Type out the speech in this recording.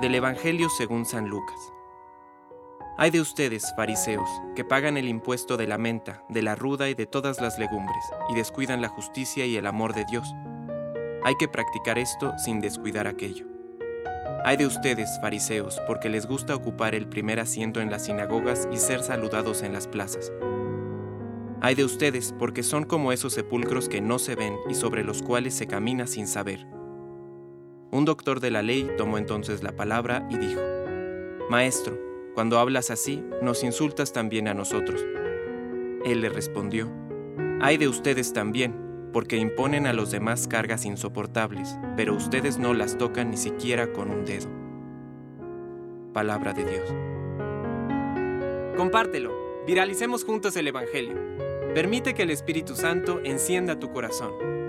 Del Evangelio según San Lucas. Hay de ustedes, fariseos, que pagan el impuesto de la menta, de la ruda y de todas las legumbres, y descuidan la justicia y el amor de Dios. Hay que practicar esto sin descuidar aquello. Hay de ustedes, fariseos, porque les gusta ocupar el primer asiento en las sinagogas y ser saludados en las plazas. Hay de ustedes, porque son como esos sepulcros que no se ven y sobre los cuales se camina sin saber. Un doctor de la ley tomó entonces la palabra y dijo, Maestro, cuando hablas así, nos insultas también a nosotros. Él le respondió, Hay de ustedes también, porque imponen a los demás cargas insoportables, pero ustedes no las tocan ni siquiera con un dedo. Palabra de Dios. Compártelo, viralicemos juntos el Evangelio. Permite que el Espíritu Santo encienda tu corazón.